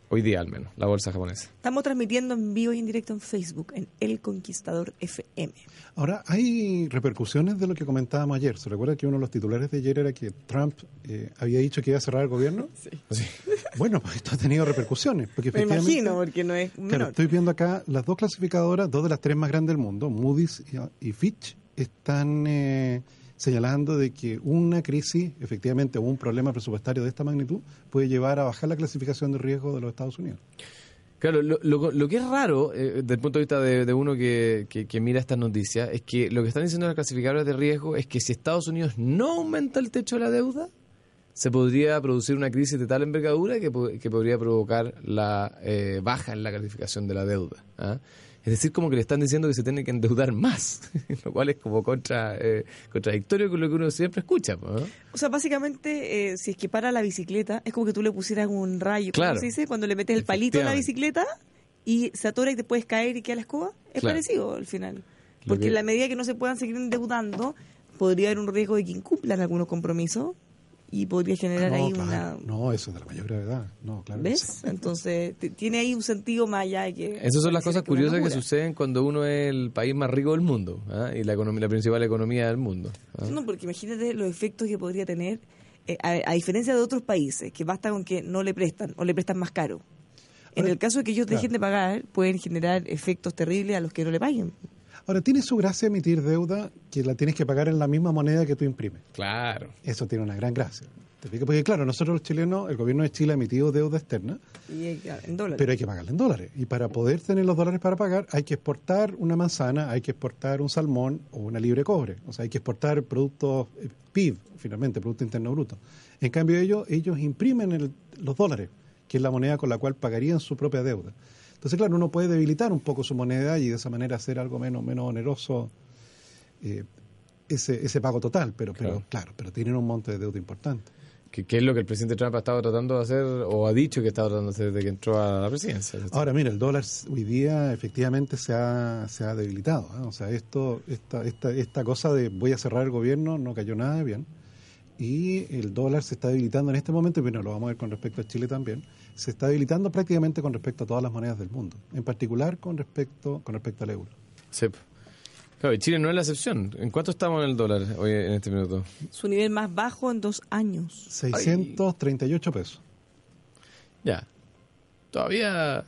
hoy día al menos, la bolsa japonesa. Estamos transmitiendo en vivo y en directo en Facebook, en El Conquistador FM. Ahora, hay repercusiones de lo que comentábamos ayer. ¿Se recuerda que uno de los titulares de ayer era que Trump eh, había dicho que iba a cerrar el gobierno? Así. Bueno, pues esto ha tenido repercusiones. Porque Me imagino, porque no es Claro, menor. estoy viendo acá las dos clasificadoras, dos de las tres más grandes del mundo, Moody's y, y Fitch, están eh, señalando de que una crisis, efectivamente, o un problema presupuestario de esta magnitud, puede llevar a bajar la clasificación de riesgo de los Estados Unidos. Claro, lo, lo- que es raro, eh, desde el punto de vista de, uno que, que- que mira estas noticias, es que lo que están diciendo las clasificadoras de riesgo es que si Estados Unidos no aumenta el techo de la deuda, se podría producir una crisis de tal envergadura que, que podría provocar la eh, baja en la calificación de la deuda. ¿ah? Es decir, como que le están diciendo que se tiene que endeudar más, lo cual es como contra, eh, contradictorio con lo que uno siempre escucha. ¿no? O sea, básicamente, eh, si es que para la bicicleta, es como que tú le pusieras un rayo, Claro. ¿cómo se dice? Cuando le metes el palito a la bicicleta y se atora y te puedes caer y queda la escoba. Es Claro. parecido al final. Porque que- en la medida que no se puedan seguir endeudando, podría haber un riesgo de que incumplan algunos compromisos y podría generar no, ahí claro, una... no, eso es de la mayor gravedad. No, claro que ¿Ves? sí. Entonces, tiene ahí un sentido más allá de que... Esas son las cosas curiosas que suceden cuando uno es el país más rico del mundo ¿ah? y la, economía, la principal economía del mundo. ¿ah? No, porque imagínate los efectos que podría tener, eh, a, a diferencia de otros países, que basta con que no le prestan o le prestan más caro. En el caso de que ellos claro. dejen de pagar, pueden generar efectos terribles a los que no le paguen. Ahora, tiene su gracia emitir deuda que la tienes que pagar en la misma moneda que tú imprimes. Claro. Eso tiene una gran gracia. Porque claro, nosotros los chilenos, el gobierno de Chile ha emitido deuda externa, Y en dólares. pero hay que pagarla en dólares. Y para poder tener los dólares para pagar, hay que exportar una manzana, hay que exportar un salmón o una libre cobre. O sea, hay que exportar productos eh, PIB, finalmente, Producto Interno Bruto. En cambio, ellos, ellos imprimen el- los dólares, que es la moneda con la cual pagarían su propia deuda. Entonces, claro, uno puede debilitar un poco su moneda y de esa manera hacer algo menos, menos oneroso eh, ese, ese pago total, pero, pero Claro. claro, pero tienen un monte de deuda importante. ¿Qué, qué es lo que el presidente Trump ha estado tratando de hacer o ha dicho que está tratando de hacer desde que entró a la presidencia? Ahora, mira, el dólar hoy día efectivamente se ha, se ha debilitado. ¿eh? O sea, esto, esta, esta, esta cosa de voy a cerrar el gobierno no cayó nada bien. Y el dólar se está debilitando en este momento, y bueno, lo vamos a ver con respecto a Chile también, se está debilitando prácticamente con respecto a todas las monedas del mundo, en particular con respecto, con respecto al euro. Sí. Claro, y Chile no es la excepción. ¿En cuánto estamos en el dólar hoy en este minuto? Su nivel más bajo en dos años. 638 pesos. Ya. Todavía.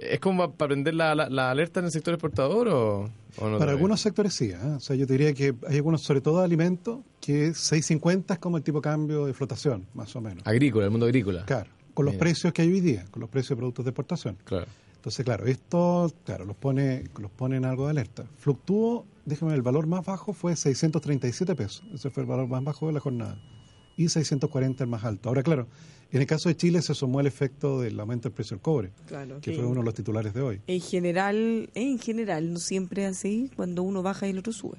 ¿Es como para prender la, la- la alerta en el sector exportador o, o no? Para algunos sectores sí, ¿eh? o sea, yo te diría que hay algunos, sobre todo de alimentos, que 6.50 es como el tipo de cambio de flotación, más o menos. Agrícola, el mundo agrícola. Claro, con los Mira. precios que hay hoy día, con los precios de productos de exportación. Claro. Entonces, claro, esto, claro, los pone, los pone en algo de alerta. Fluctuó, déjame, el valor más bajo fue 637 pesos. Ese fue el valor más bajo de la jornada. Y 640 el más alto. Ahora, claro, en el caso de Chile se sumó el efecto del aumento del precio del cobre, Claro. que fue uno de los titulares de hoy. En general, en general, no siempre es así. Cuando uno baja y el otro sube.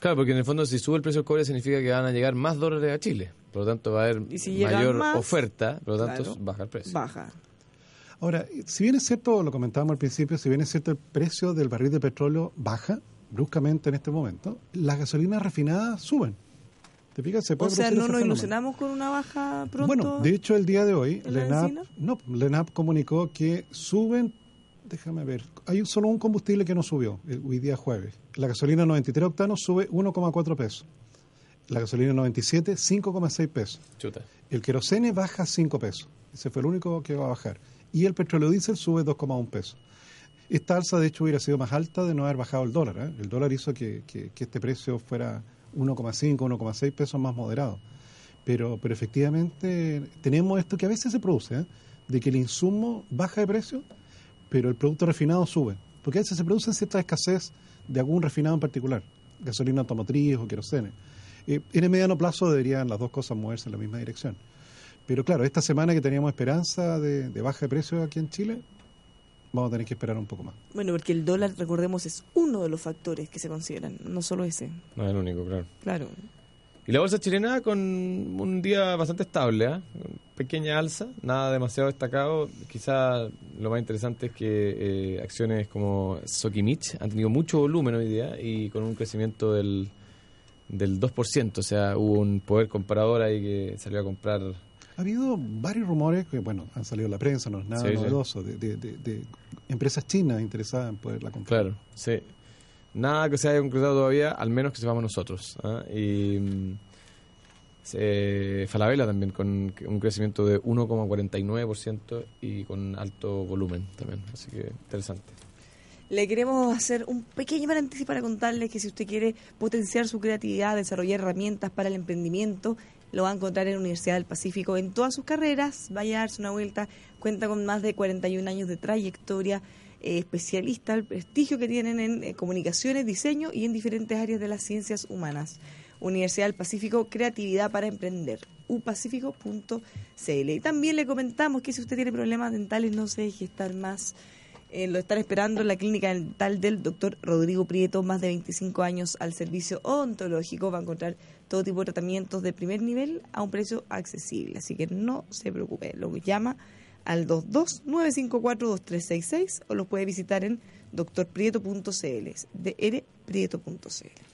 Claro, porque en el fondo si sube el precio del cobre significa que van a llegar más dólares a Chile. Por lo tanto va a haber si mayor más, oferta, por lo tanto claro, baja el precio. Baja. Ahora, si bien es cierto, lo comentábamos al principio, si bien es cierto el precio del barril de petróleo baja bruscamente en este momento, las gasolinas refinadas suben. ¿Te fijas? Se O puede sea, producir no nos fenómeno. ilusionamos con una baja pronto. Bueno, de hecho, el día de hoy, en la la ENAP, benzina? no, la ENAP comunicó que suben, déjame ver, hay solo un combustible que no subió, el, hoy día jueves. La gasolina 93 octanos sube 1,4 pesos. La gasolina 97, 5,6 pesos. Chuta. El querosene baja 5 pesos. Ese fue el único que va a bajar. Y el petróleo diésel sube 2,1 pesos. Esta alza, de hecho, hubiera sido más alta de no haber bajado el dólar. ¿eh? El dólar hizo que, que- que este precio fuera 1,5, 1,6 pesos más moderado. Pero, pero efectivamente tenemos esto que a veces se produce, ¿eh? de que el insumo baja de precio, pero el producto refinado sube. Porque a veces se produce cierta escasez de algún refinado en particular, gasolina automotriz o querosene. Eh, en el mediano plazo deberían las dos cosas moverse en la misma dirección. Pero claro, esta semana que teníamos esperanza de, de baja de precios aquí en Chile, vamos a tener que esperar un poco más. Bueno, porque el dólar, recordemos, es uno de los factores que se consideran, no solo ese. No es el único, claro. Claro. Y la bolsa chilena con un día bastante estable, ¿ah? pequeña alza, nada demasiado destacado. Quizá lo más interesante es que eh, acciones como Sokimich han tenido mucho volumen hoy día y con un crecimiento del, del 2%. O sea, hubo un poder comprador ahí que salió a comprar. Ha habido varios rumores que, bueno, han salido en la prensa, no es nada Sí, sí. novedoso, de, de- de- de empresas chinas interesadas en poderla comprar. Claro, sí. Nada que se haya concretado todavía, al menos que sepamos nosotros. ¿ah? Y se- Falabella también con un crecimiento de 1,49% y con alto volumen también. Así que interesante. Le queremos hacer un pequeño paréntesis para contarles que si usted quiere potenciar su creatividad, desarrollar herramientas para el emprendimiento, lo va a encontrar en Universidad del Pacífico en todas sus carreras. Vaya a darse una vuelta. Cuenta con más de 41 años de trayectoria, eh, especialista, el prestigio que tienen en eh, comunicaciones, diseño y en diferentes áreas de las ciencias humanas. Universidad del Pacífico, creatividad para emprender. upacifico.cl. Y también le comentamos que si usted tiene problemas dentales, no se deje estar más. Eh, lo están esperando en la clínica dental del doctor Rodrigo Prieto, más de 25 años al servicio odontológico. Va a encontrar todo tipo de tratamientos de primer nivel a un precio accesible. Así que no se preocupe. Lo llama al 22-954-2366 o lo puede visitar en doctorprieto.cl, drprieto.cl.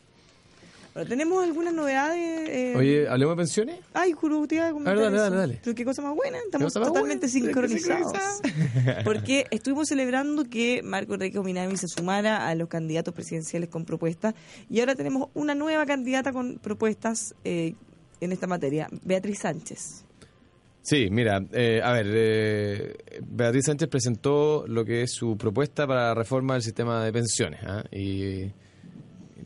¿tenemos algunas novedades? eh? Oye, ¿hablemos de pensiones? Ay, juro, te iba a comentar A ver, dale, eso. dale, dale. Pero qué cosa más buena, estamos totalmente buena? sincronizados. Porque estuvimos celebrando que Marco Enrique Ominami se sumara a los candidatos presidenciales con propuestas y ahora tenemos una nueva candidata con propuestas eh, en esta materia, Beatriz Sánchez. Sí, mira, eh, a ver, eh, Beatriz Sánchez presentó lo que es su propuesta para la reforma del sistema de pensiones. ¿ah? Y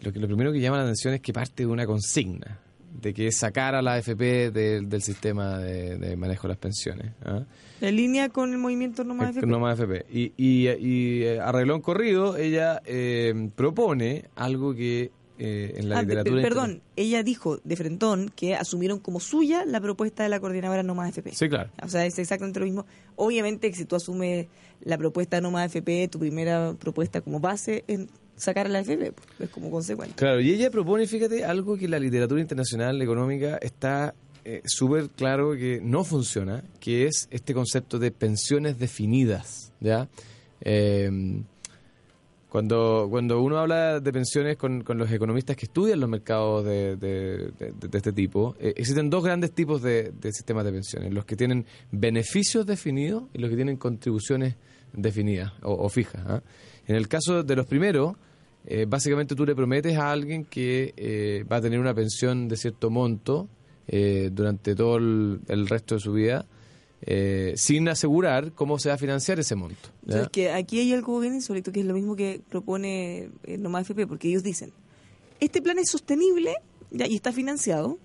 lo, que, lo primero que llama la atención es que parte de una consigna, de que es sacar a la AFP del- del sistema de, de manejo de las pensiones. ¿ah? En línea con el movimiento No Más Eh, FP. No más FP. Y, y, y, eh, arregló un corrido, ella eh, propone algo que eh, en la Ah, literatura. pe- perdón, ella dijo de frentón que asumieron como suya la propuesta de la coordinadora No Más FP. Sí, claro. O sea, es exactamente lo mismo. Obviamente que si tú asumes la propuesta de No Más FP, tu primera propuesta como base en sacar la FP, pues, es como consecuente. Claro, y ella propone, fíjate, algo que la literatura internacional económica está eh, súper claro que no funciona, que es este concepto de pensiones definidas, ¿ya? Eh, cuando, cuando uno habla de pensiones con, con los economistas que estudian los mercados de, este tipo, eh, existen dos grandes tipos de, sistemas de pensiones, los que tienen beneficios definidos y los que tienen contribuciones definidas o, o fijas. ¿ah? En el caso de los primeros, eh, básicamente tú le prometes a alguien que eh, va a tener una pensión de cierto monto eh, durante todo el, el resto de su vida, eh, sin asegurar cómo se va a financiar ese monto. Entonces, que aquí hay algo bien insólito, que es lo mismo que propone No Más FP, porque ellos dicen, este plan es sostenible ya, y está financiado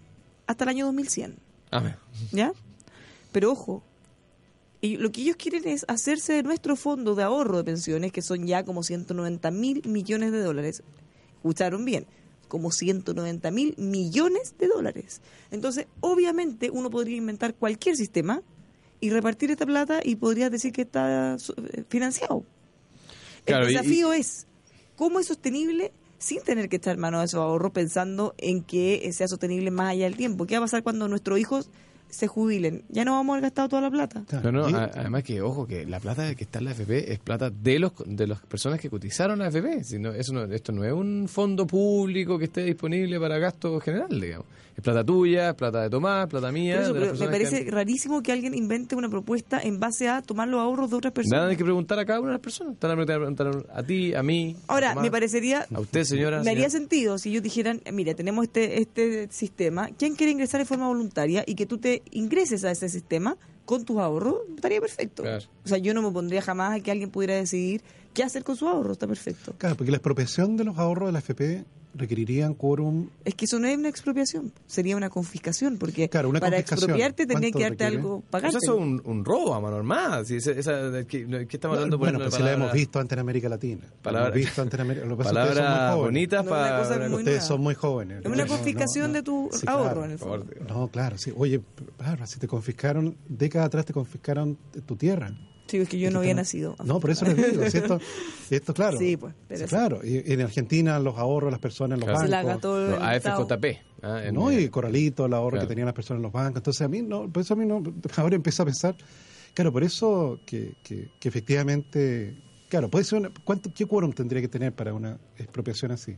hasta el año 2100. Amén. ¿Ya? Pero ojo, y lo que ellos quieren es hacerse de nuestro fondo de ahorro de pensiones, que son ya como 190 mil millones de dólares. Escucharon bien, como 190 mil millones de dólares. Entonces, obviamente, uno podría inventar cualquier sistema y repartir esta plata y podría decir que está eh, financiado. Claro, El y- desafío es cómo es sostenible sin tener que echar mano a esos ahorros pensando en que eh, sea sostenible más allá del tiempo. ¿Qué va a pasar cuando nuestros hijos se jubilen? Ya no vamos a haber gastado toda la plata. No, no, a- además que, ojo, que la plata que está en la FP es plata de los de las personas que cotizaron a la FP. Si no, eso no, esto no es un fondo público que esté disponible para gasto general, digamos. Es plata tuya, es plata de Tomás, plata mía. Por eso, de las pero me que parece rarísimo que alguien invente una propuesta en base a tomar los ahorros de otras personas. Nada hay que preguntar a cada una de las personas. Van a preguntar a ti, a mí. a Ahora, Tomás, me parecería, A usted, señora. me haría señora. sentido si ellos dijeran, mira, tenemos este, este sistema, ¿quién quiere ingresar de forma voluntaria y que tú te ingreses a ese sistema con tus ahorros? Estaría perfecto. Claro. O sea, yo no me pondría jamás a que alguien pudiera decidir qué hacer con su ahorro, está perfecto. Claro, porque la expropiación de los ahorros de la FP requerirían quórum. Es que eso no es una expropiación, sería una confiscación, porque Claro, una para confiscación. expropiarte ¿Cuánto que darte requiere? algo, pagarte. eso es un, un robo a mano armada. Si esa, esa- ¿qué, qué estamos hablando? bueno, poniendo pues si la hemos visto antes en América Latina. La Palabra- hemos visto antes en América Palabras jóvenes. bonitas No, para... cosa muy Ustedes nueva. son muy jóvenes. Es una No, no, confiscación no. de tu Sí, ahorro, claro. en el por fondo. favor, No, claro, sí. Oye, claro, si te confiscaron, décadas atrás te confiscaron tu tierra. Sí, es que yo no había nacido. No, por eso les digo, esto, esto claro. Sí, pues, pero Sí, sí. claro. Y en Argentina los ahorros de las personas en los Claro. Bancos. gastó el No, Estado. AFJP. ah, en- ¿no? Y Coralito, el ahorro Claro. que tenían las personas en los bancos. Entonces a mí no, por eso a mí no, ahora empiezo a pensar, claro, por eso que, que, que efectivamente, claro, puede ser una, ¿cuánto, ¿qué quórum tendría que tener para una expropiación así?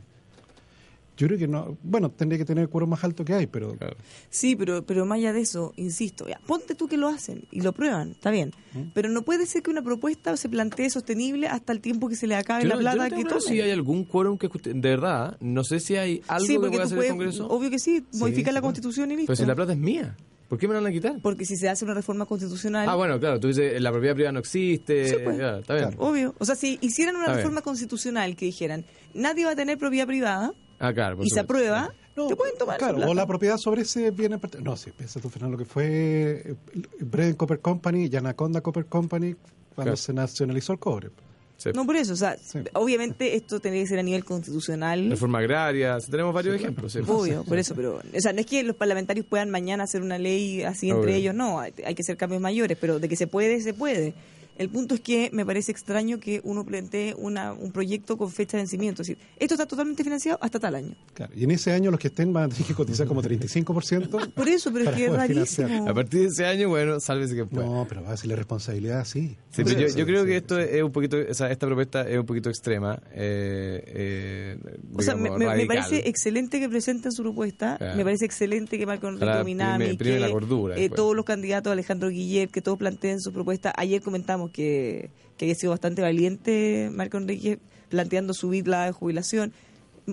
Yo creo que no, bueno, tendría que tener el quórum más alto que hay, pero Claro. Sí, pero, pero más allá de eso, insisto, ya, ponte tú que lo hacen y lo prueban, está bien. ¿Mm? Pero no puede ser que una propuesta se plantee sostenible hasta el tiempo que se le acabe Yo la no- yo no plata que si hay algún quórum que de verdad, no sé si hay algo sí, que porque pueda tú hacer puedes, el Congreso. obvio que sí, modificar la claro. constitución y listo. Pero si la plata es mía, ¿por qué me la van a quitar? Porque si se hace una reforma constitucional, Ah, bueno, claro, tú dices, la propiedad privada no existe. Sí, pues. ya, está bien. Claro. obvio. O sea, si hicieran una Está bien. reforma constitucional que dijeran, nadie va a tener propiedad privada Ah, claro. y se aprueba, No, te pueden tomar claro, o la propiedad sobre ese bien en part- No, sí, piensa tú, Fernando, lo que fue eh, Bread Copper Company y Anaconda Copper Company cuando Claro. se nacionalizó el cobre. Sí. No por eso, o sea, Sí. obviamente esto tendría que ser a nivel constitucional. Reforma agraria, tenemos varios ejemplos. sí. Obvio, por eso, pero, o sea, no es que los parlamentarios puedan mañana hacer una ley así entre ellos, no, hay, hay que hacer cambios mayores, pero de que se puede, se puede. El punto es que me parece extraño que uno plantee una, un proyecto con fecha de vencimiento, es decir, esto está totalmente financiado hasta tal año. Claro. Y en ese año los que estén van a tener que cotizar como 35%. Por eso, pero es que es financiar. rarísimo. A partir de ese año, bueno, sálvese que pueda. No, pero va a ser la responsabilidad, sí. Sí, pero yo, creo sí, que esto sí. es un poquito, o sea, esta propuesta es un poquito extrema. Eh, eh, O sea, me, parece excelente que presenten su propuesta, Claro. me parece excelente que Enrique Minami, prime- prime que la cordura eh, todos los candidatos, Alejandro Guillet, que todos planteen su propuesta. Ayer comentamos que, que había sido bastante valiente Marco Enrique planteando subir la jubilación.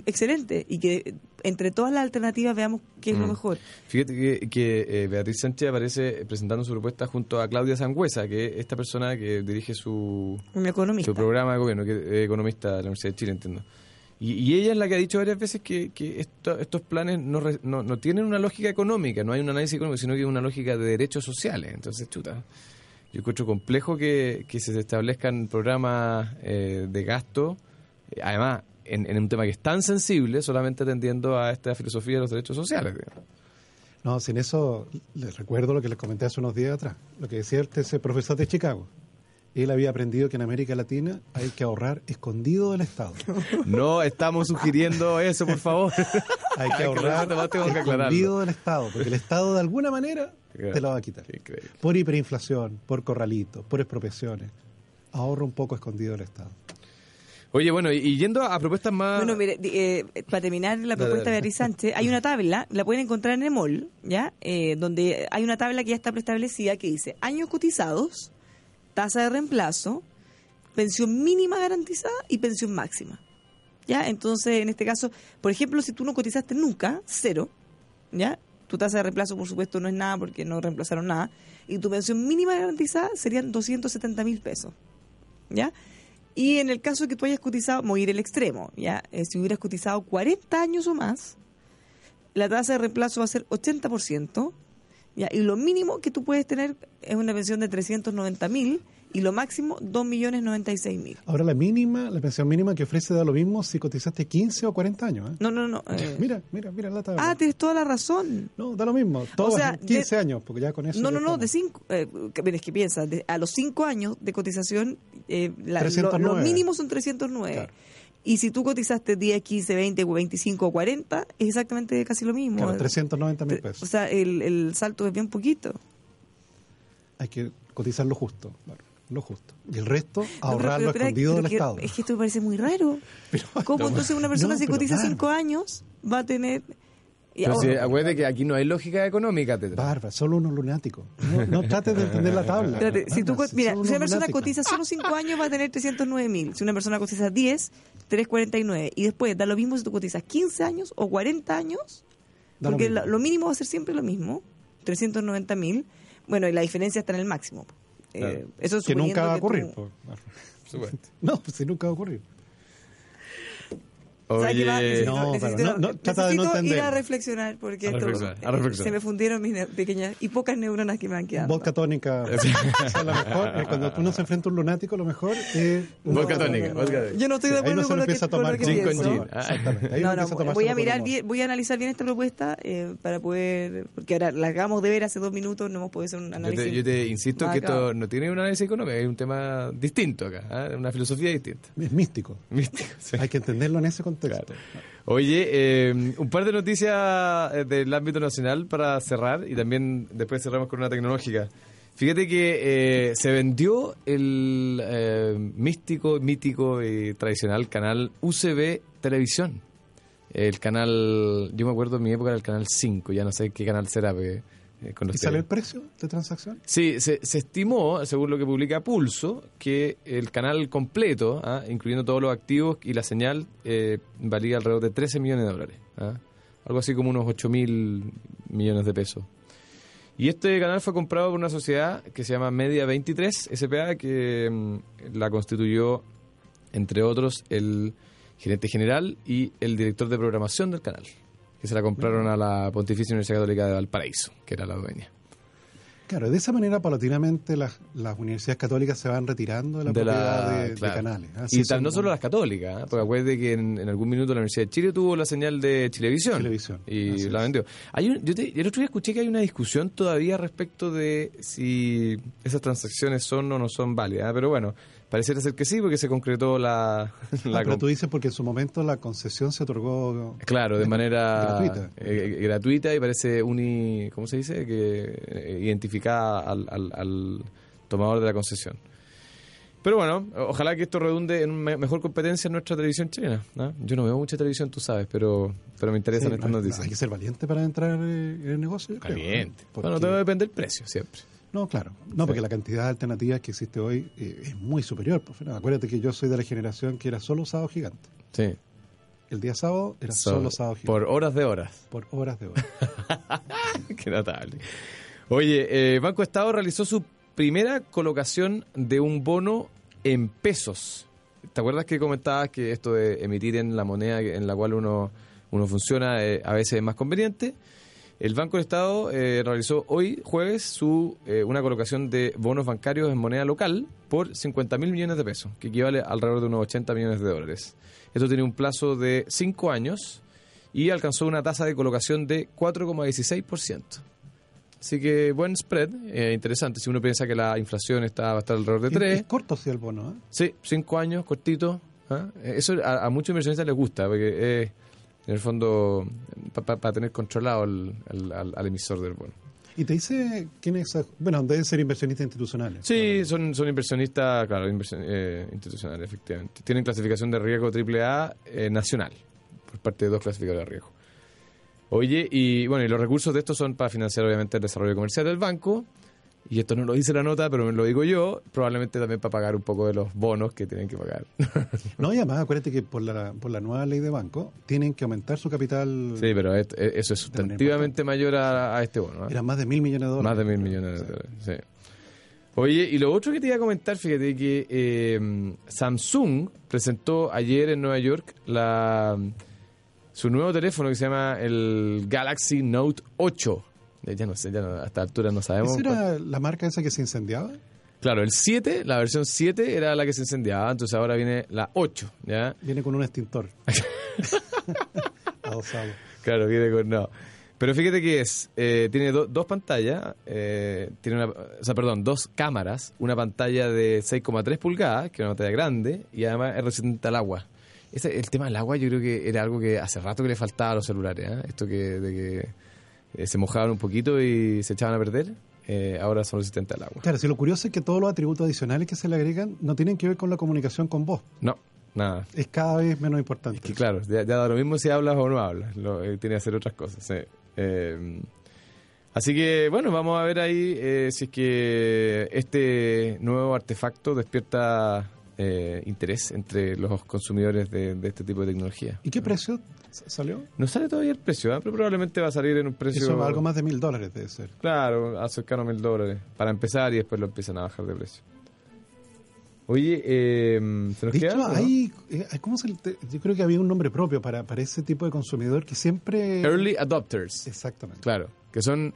Excelente, y que entre todas las alternativas veamos qué es lo Mm. mejor. Fíjate que, que, eh, Beatriz Sánchez aparece presentando su propuesta junto a Claudia Sangüesa, que es esta persona que dirige su, su programa de gobierno, que es economista de la Universidad de Chile, entiendo. Y, y ella es la que ha dicho varias veces que, que esto- estos planes no, re- no, no tienen una lógica económica, no hay un análisis económico, sino que una lógica de derechos sociales. Entonces, chuta, yo encuentro complejo que, que se establezcan programas eh, de gasto, además en, en un tema que es tan sensible, solamente atendiendo a esta filosofía de los derechos sociales. digamos. No, sin eso, les recuerdo lo que les comenté hace unos días atrás, lo que decía este, ese profesor de Chicago. Él había aprendido que en América Latina hay que ahorrar escondido del Estado. No estamos sugiriendo eso, por favor. Hay que ahorrar aclararlo. escondido del Estado, porque el Estado de alguna manera te lo va a quitar. Increíble. Por hiperinflación, por corralitos, por expropiaciones. Ahorra un poco escondido del Estado. Oye, bueno, y, yendo a propuestas más... Bueno, mire, eh, para terminar la propuesta de. Beatriz Sánchez, hay una tabla, la pueden encontrar en el mall, ¿ya? Eh, donde hay una tabla que ya está preestablecida que dice años cotizados, tasa de reemplazo, pensión mínima garantizada y pensión máxima. ¿Ya? Entonces, en este caso, por ejemplo, si tú no cotizaste nunca, cero, ¿ya? Tu tasa de reemplazo, por supuesto, no es nada porque no reemplazaron nada. Y tu pensión mínima garantizada serían 270 mil pesos. ¿Ya? Y en el caso de que tú hayas cotizado, vamos a ir el extremo, ¿ya? Eh, si hubieras cotizado 40 años o más, la tasa de reemplazo va a ser 80%, ¿ya? Y lo mínimo que tú puedes tener es una pensión de 390 mil y lo máximo 2.096.000. Ahora la mínima, la pensión mínima que ofrece da lo mismo si cotizaste 15 o 40 años. ¿eh? No, no, no. eh, Mira, mira, mira la tabla. ah, tienes toda la razón. No, da lo mismo. Todos O sea, en 15 de- años, porque ya con eso. No, no, no, de cinco. Eh, que- mira, es que piensa, de- a los cinco años de cotización, eh, la- lo- 309. los mínimos son 309. Claro. Y si tú cotizaste 10, 15, 20, 25 o 40, es exactamente casi lo mismo. Claro, 390 mil O pesos. sea, el, el salto es bien poquito. Hay que cotizar lo justo. bueno, lo justo. Y el resto, pero- pero- escondido pero del Estado. Es que esto me parece muy raro. ¿Cómo entonces una persona No, si cotiza Bárbara. 5 años va a tener... ahora- si, acuérdate que aquí no hay lógica económica, Tetra. Barba, solo unos lunáticos. No, no trates de entender la tabla. Espérate, si tú, Bárbara, mira, si una persona cotiza solo 5 años va a tener 309 mil. Si una persona cotiza 10, 349. Y después da lo mismo si tú cotizas 15 años o 40 años, Da lo porque mismo. la- lo mínimo va a ser siempre lo mismo, 390 mil. Bueno, y la diferencia está en el máximo. Eh, Claro. eso Que nunca va a ocurrir. tú- po. No, pues nunca va a ocurrir. ¿Sabes qué más? Oye, Necesito- No, necesito- pero no, no, trata de no ir a reflexionar porque A esto, reflexionar, a eh, reflexionar. se me fundieron mis pequeñas y pocas neuronas que me han quedado. Vodka tónica. o sea, lo mejor, eh, cuando uno se enfrenta a un lunático, lo mejor es... un Vodka tónica. Yo no estoy de acuerdo con lo que, con lo tomar que Gin con pienso. gin. Ah. Exactamente. Ahí No, no, tomarse voy a mirar bien, voy a analizar bien esta propuesta eh, para poder, porque ahora la acabamos de ver hace dos minutos, no hemos podido hacer un Yo análisis. te, yo te insisto que esto no tiene un análisis económico, es un tema distinto acá, ¿ah? una filosofía distinta. Es místico. Místico, sí. Hay que entenderlo en ese contexto. Oye, eh, un par de noticias eh, del ámbito nacional para cerrar y también después cerramos con una tecnológica. Fíjate que eh, se vendió el eh, místico, mítico y tradicional canal UCB Televisión. El canal, yo me acuerdo en mi época era el canal 5, ya no sé qué canal será. porque, con los ¿Y sale el precio de transacción? Sí, se, se estimó, según lo que publica Pulso, que el canal completo, ¿ah? incluyendo todos los activos y la señal, eh, valía alrededor de 13 millones de dólares. ¿ah? Algo así como unos 8 mil millones de pesos. Y este canal fue comprado por una sociedad que se llama Media 23 SPA, que mm, la constituyó, entre otros, el gerente general y el director de programación del canal, que se la compraron a la Pontificia Universidad Católica de Valparaíso, que era la dueña. Claro, de esa manera paulatinamente las, las universidades católicas se van retirando de la de propiedad la- de, canales. Y tal, no solo las católicas, ¿eh? porque acuérdate que en, en algún minuto la Universidad de Chile tuvo la señal de Chilevisión. Chilevisión, Y así la vendió. Hay un- yo te- el otro día escuché que hay una discusión todavía respecto de si esas transacciones son o no son válidas. ¿eh? Pero bueno, pareciera ser que sí, porque se concretó la. la Ah, pero tú dices porque en su momento la concesión se otorgó Claro, de manera gratuita. eh, gratuita y parece uni, ¿cómo se dice? Que eh, identificada al, al- al tomador de la concesión. Pero bueno, ojalá que esto redunde en me- mejor competencia en nuestra televisión chilena. ¿no? Yo no veo mucha televisión, tú sabes, pero pero me interesan Sí, estas no, noticias. Hay que ser valiente para entrar eh, en el negocio. creo, Caliente. ¿no? Porque- Bueno, todo depende del precio, siempre. No, claro. No, porque la cantidad de alternativas que existe hoy eh, es muy superior. no, acuérdate que yo soy de la generación que era solo sábado gigante. Sí. El día sábado era So- solo sábado gigante. por horas de horas. Por, horas de horas. Qué notable. Oye, eh, Banco Estado realizó su primera colocación de un bono en pesos. ¿Te acuerdas que comentabas que esto de emitir en la moneda en la cual uno, uno funciona eh, a veces es más conveniente? El Banco del Estado eh, realizó hoy, jueves, su eh, una colocación de bonos bancarios en moneda local por 50 mil millones de pesos, que equivale alrededor de unos 80 millones de dólares. Esto tiene un plazo de 5 años y alcanzó una tasa de colocación de 4,16%. Así que buen spread, eh, interesante. Si uno piensa que la inflación está va a estar alrededor de Es, 3, es corto sí el bono, ¿eh? Sí, cinco años, cortito. ¿ah? Eh, Eso a, a muchos inversionistas les gusta, porque es, en el fondo, para tener controlado el- el- al, al emisor del bono. Y te dice quiénes, bueno, deben ser inversionistas institucionales. Sí, son, son inversionistas, claro, inversión- eh, institucionales, efectivamente. Tienen clasificación de riesgo AAA eh, nacional, por parte de dos clasificadores de riesgo. Oye, y bueno, y los recursos de estos son para financiar obviamente el desarrollo comercial del banco, y esto no lo dice la nota, pero me lo digo yo, probablemente también para pagar un poco de los bonos que tienen que pagar. No, y además acuérdate que por la, por la nueva ley de banco tienen que aumentar su capital. Sí, pero et- e- eso es sustantivamente mayor a, a este bono. ¿ah? Eran más de mil millones de dólares. Más de mil millones de dólares. sí. Oye, y lo otro que te iba a comentar, fíjate que eh, Samsung presentó ayer en Nueva York la, su nuevo teléfono que se llama el Galaxy Note 8. Eh, Ya no sé, ya no, a esta altura no sabemos. ¿Esa era la marca esa que se incendiaba? Claro, el 7, la versión 7 era la que se incendiaba, entonces ahora viene la 8, ¿ya? Viene con un extintor. Claro, viene con no. Pero fíjate que es, eh, tiene do- dos pantallas, eh, tiene una, o sea, perdón, dos cámaras, una pantalla de 6,3 pulgadas, que es una pantalla grande, y además es resistente al agua. Ese, el tema del agua yo creo que era algo que hace rato que le faltaba a los celulares, ¿eh? esto que, de que eh, se mojaban un poquito y se echaban a perder, eh, ahora son resistentes al agua. Claro, si lo curioso es que todos los atributos adicionales que se le agregan no tienen que ver con la comunicación con voz. No, nada. Es cada vez menos importante. Es que claro, ya, ya da lo mismo si hablas o no hablas, lo, eh, tiene que hacer otras cosas. Eh, así que bueno, vamos a ver ahí si es que este nuevo artefacto despierta eh, interés entre los consumidores de, de este tipo de tecnología. ¿Y qué precio salió? No sale todavía el precio, ¿ah? pero probablemente va a salir en un precio... Eso algo más de mil dólares debe ser. Claro, a cercano a mil dólares para empezar y después lo empiezan a bajar de precio. Oye, eh, ¿se nos De queda hecho, algo, no? hay, eh, ¿cómo se yo creo que había un nombre propio para, para ese tipo de consumidor que siempre... Early adopters. Exactamente. Claro, que son...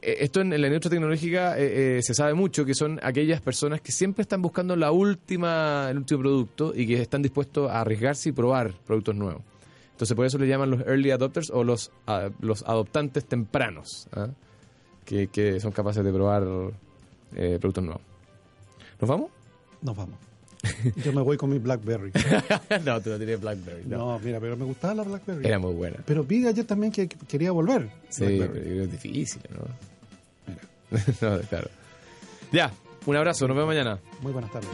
eh, Esto en, en la industria tecnológica eh, eh, se sabe mucho que son aquellas personas que siempre están buscando la última, el último producto y que están dispuestos a arriesgarse y probar productos nuevos. Entonces por eso le llaman los early adopters o los, ah, los adoptantes tempranos, ¿ah? que, que son capaces de probar eh, productos nuevos. ¿Nos vamos? Nos vamos. Yo me voy con mi BlackBerry. no, tú no tienes BlackBerry. No, mira, pero me gustaba la BlackBerry. Era muy buena. Pero vi ayer también que que quería volver. Sí, pero es difícil, ¿no? no, claro. Ya, un abrazo, nos vemos mañana. Muy buenas tardes.